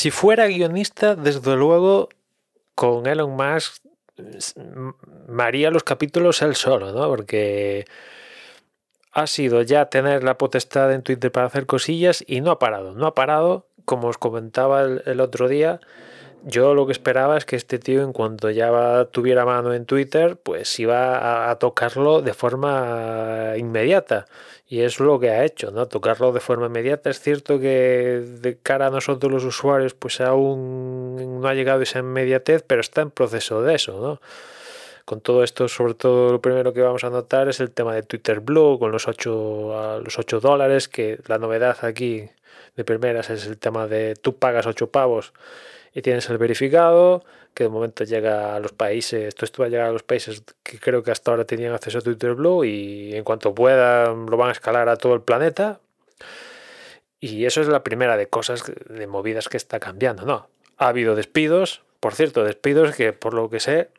si fuera guionista, desde luego, con Elon Musk me haría los capítulos él solo, ¿no? Porque ha sido ya tener la potestad en Twitter para hacer cosillas y no ha parado, no ha parado, como os comentaba el, otro día. Yo lo que esperaba es que este tío, en cuanto ya tuviera mano en Twitter, pues iba a, tocarlo de forma inmediata. Y es lo que ha hecho, ¿no? Tocarlo de forma inmediata. Es cierto que de cara a nosotros los usuarios, pues aún no ha llegado esa inmediatez, pero está en proceso de eso, ¿no? Con todo esto, sobre todo lo primero que vamos a notar es el tema de Twitter Blue, con los 8, los 8 dólares, que la novedad aquí de primeras es el tema de tú pagas 8 pavos y tienes el verificado, que de momento llega a los países, todo esto va a llegar a los países que creo que hasta ahora tenían acceso a Twitter Blue y en cuanto puedan lo van a escalar a todo el planeta. Y eso es la primera de cosas, de movidas que está cambiando, ¿no? Ha habido despidos, por cierto, despidos que por lo que sé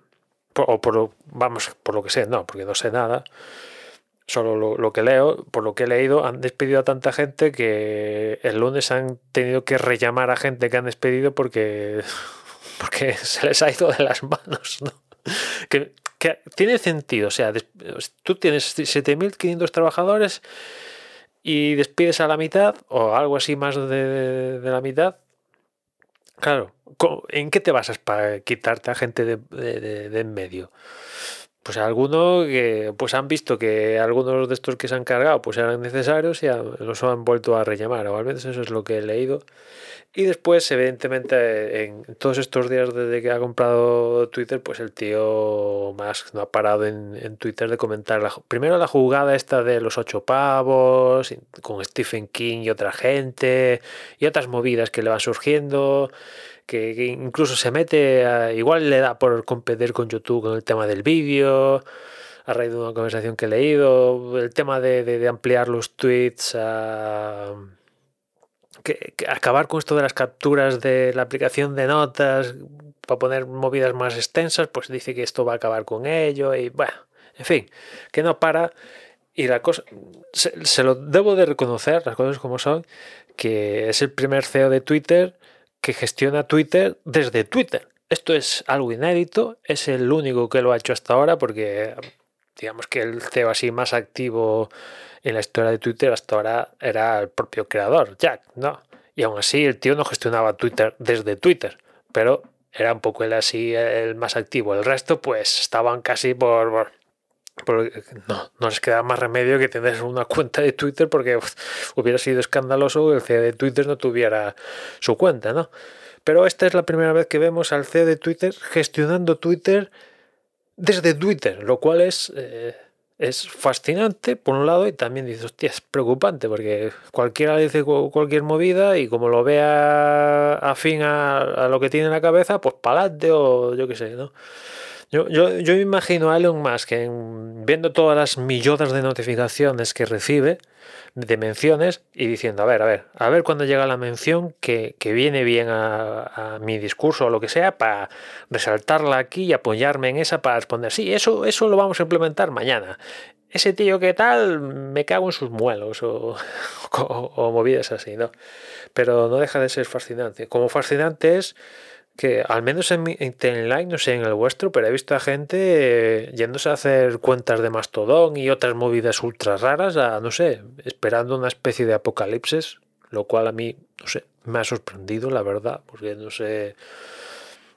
o por vamos, por lo que sé, no, porque no sé nada, solo lo, que leo, por lo que he leído, han despedido a tanta gente que el lunes han tenido que rellamar a gente que han despedido porque, porque se les ha ido de las manos, ¿no? Que, tiene sentido, o sea, tú tienes 7.500 trabajadores y despides a la mitad o algo así más de la mitad, claro, ¿En qué te basas para quitarte a gente de, en medio? Pues algunos que pues han visto que algunos de estos que se han cargado pues eran necesarios y los han vuelto a rellamar, o eso es lo que he leído. Y después, evidentemente, en todos estos días desde que ha comprado Twitter, pues el tío más no ha parado en, Twitter de comentar primero la jugada esta de los ocho pavos, con Stephen King y otra gente, y otras movidas que le van surgiendo que, incluso se mete, igual le da por competir con YouTube con el tema del vídeo, a raíz de una conversación que he leído, el tema de, ampliar los tweets a... Que, acabar con esto de las capturas de la aplicación de notas para poner movidas más extensas, pues dice que esto va a acabar con ello y bueno, en fin, que no para y la cosa, se, se, lo debo de reconocer, las cosas como son, que es el primer CEO de Twitter que gestiona Twitter desde Twitter. Esto es algo inédito, es el único que lo ha hecho hasta ahora porque digamos que el CEO así más activo en la historia de Twitter hasta ahora era el propio creador, Jack, ¿no? Y aún así el tío no gestionaba Twitter desde Twitter, pero era un poco él así el más activo. El resto pues estaban casi por, no, no les queda más remedio que tener una cuenta de Twitter porque hubiera sido escandaloso que el CEO de Twitter no tuviera su cuenta, ¿no? Pero esta es la primera vez que vemos al CEO de Twitter gestionando Twitter desde Twitter, lo cual es, eh, es fascinante por un lado y también dices, hostia, es preocupante porque cualquiera dice cualquier movida y como lo vea afín a, a lo que tiene en la cabeza, pues palate o yo qué sé, ¿no? Yo, yo, yo imagino a Elon Musk viendo todas las millones de notificaciones que recibe de menciones y diciendo, a ver, a ver, a ver cuando llega la mención que, viene bien a, mi discurso o lo que sea para resaltarla aquí y apoyarme en esa para responder, sí, eso, eso lo vamos a implementar mañana. Ese tío que tal, me cago en sus muelos o, o, o movidas así, ¿no? Pero no deja de ser fascinante. Como fascinante es que al menos en mi timeline, no sé en el vuestro, pero he visto a gente eh, yéndose a hacer cuentas de Mastodon y otras movidas ultra raras, a, no sé, esperando una especie de apocalipsis, lo cual a mí, no sé, me ha sorprendido, la verdad, porque no sé.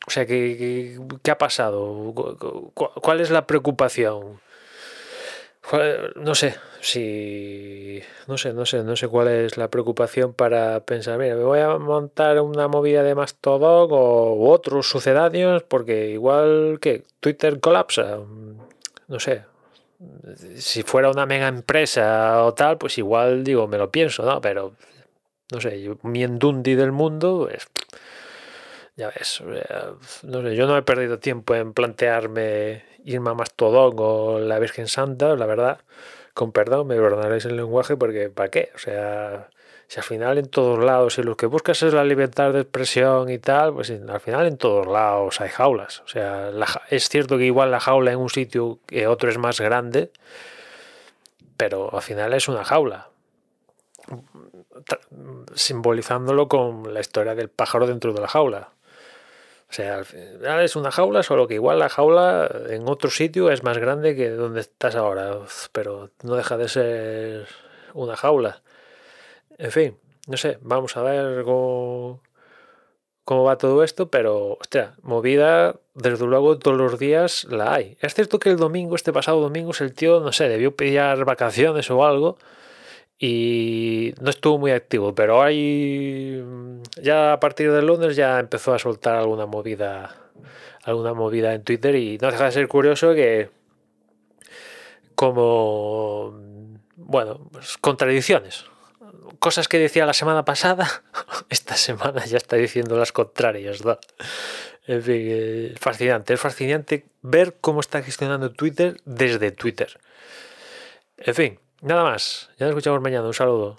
O sea, ¿qué, qué ha pasado? ¿Cuál es la preocupación? No sé si. No sé, no sé, no sé cuál es la preocupación para pensar, mira, me voy a montar una movida de Mastodon o otros sucedáneos porque igual que Twitter colapsa. No sé. Si fuera una mega empresa o tal, pues igual digo, me lo pienso, ¿no? Pero no sé, yo, mi endundi del mundo, pues, ya ves, no sé, yo no he perdido tiempo en plantearme irme a Mastodon o la Virgen Santa, la verdad, con perdón, me perdonaréis el lenguaje porque ¿para qué? O sea, si al final en todos lados, si lo que buscas es la libertad de expresión y tal, pues al final en todos lados hay jaulas. O sea, es cierto que igual la jaula en un sitio que otro es más grande, pero al final es una jaula. simbolizándolo con la historia del pájaro dentro de la jaula. O sea, al final es una jaula, solo que igual la jaula en otro sitio es más grande que donde estás ahora, pero no deja de ser una jaula. En fin, no sé, vamos a ver cómo, cómo va todo esto, pero, hostia, movida, desde luego, todos los días la hay. Es cierto que el domingo, este pasado domingo, el tío, no sé, debió pillar vacaciones o algo y no estuvo muy activo, pero hay ya a partir de lunes ya empezó a soltar alguna movida alguna movida en Twitter y no deja de ser curioso que como bueno, pues contradicciones. Cosas que decía la semana pasada, esta semana ya está diciendo las contrarias, ¿no? En fin, eh, fascinante, es fascinante ver cómo está gestionando Twitter desde Twitter. En fin, Nada más. Ya nos escuchamos mañana. Un saludo.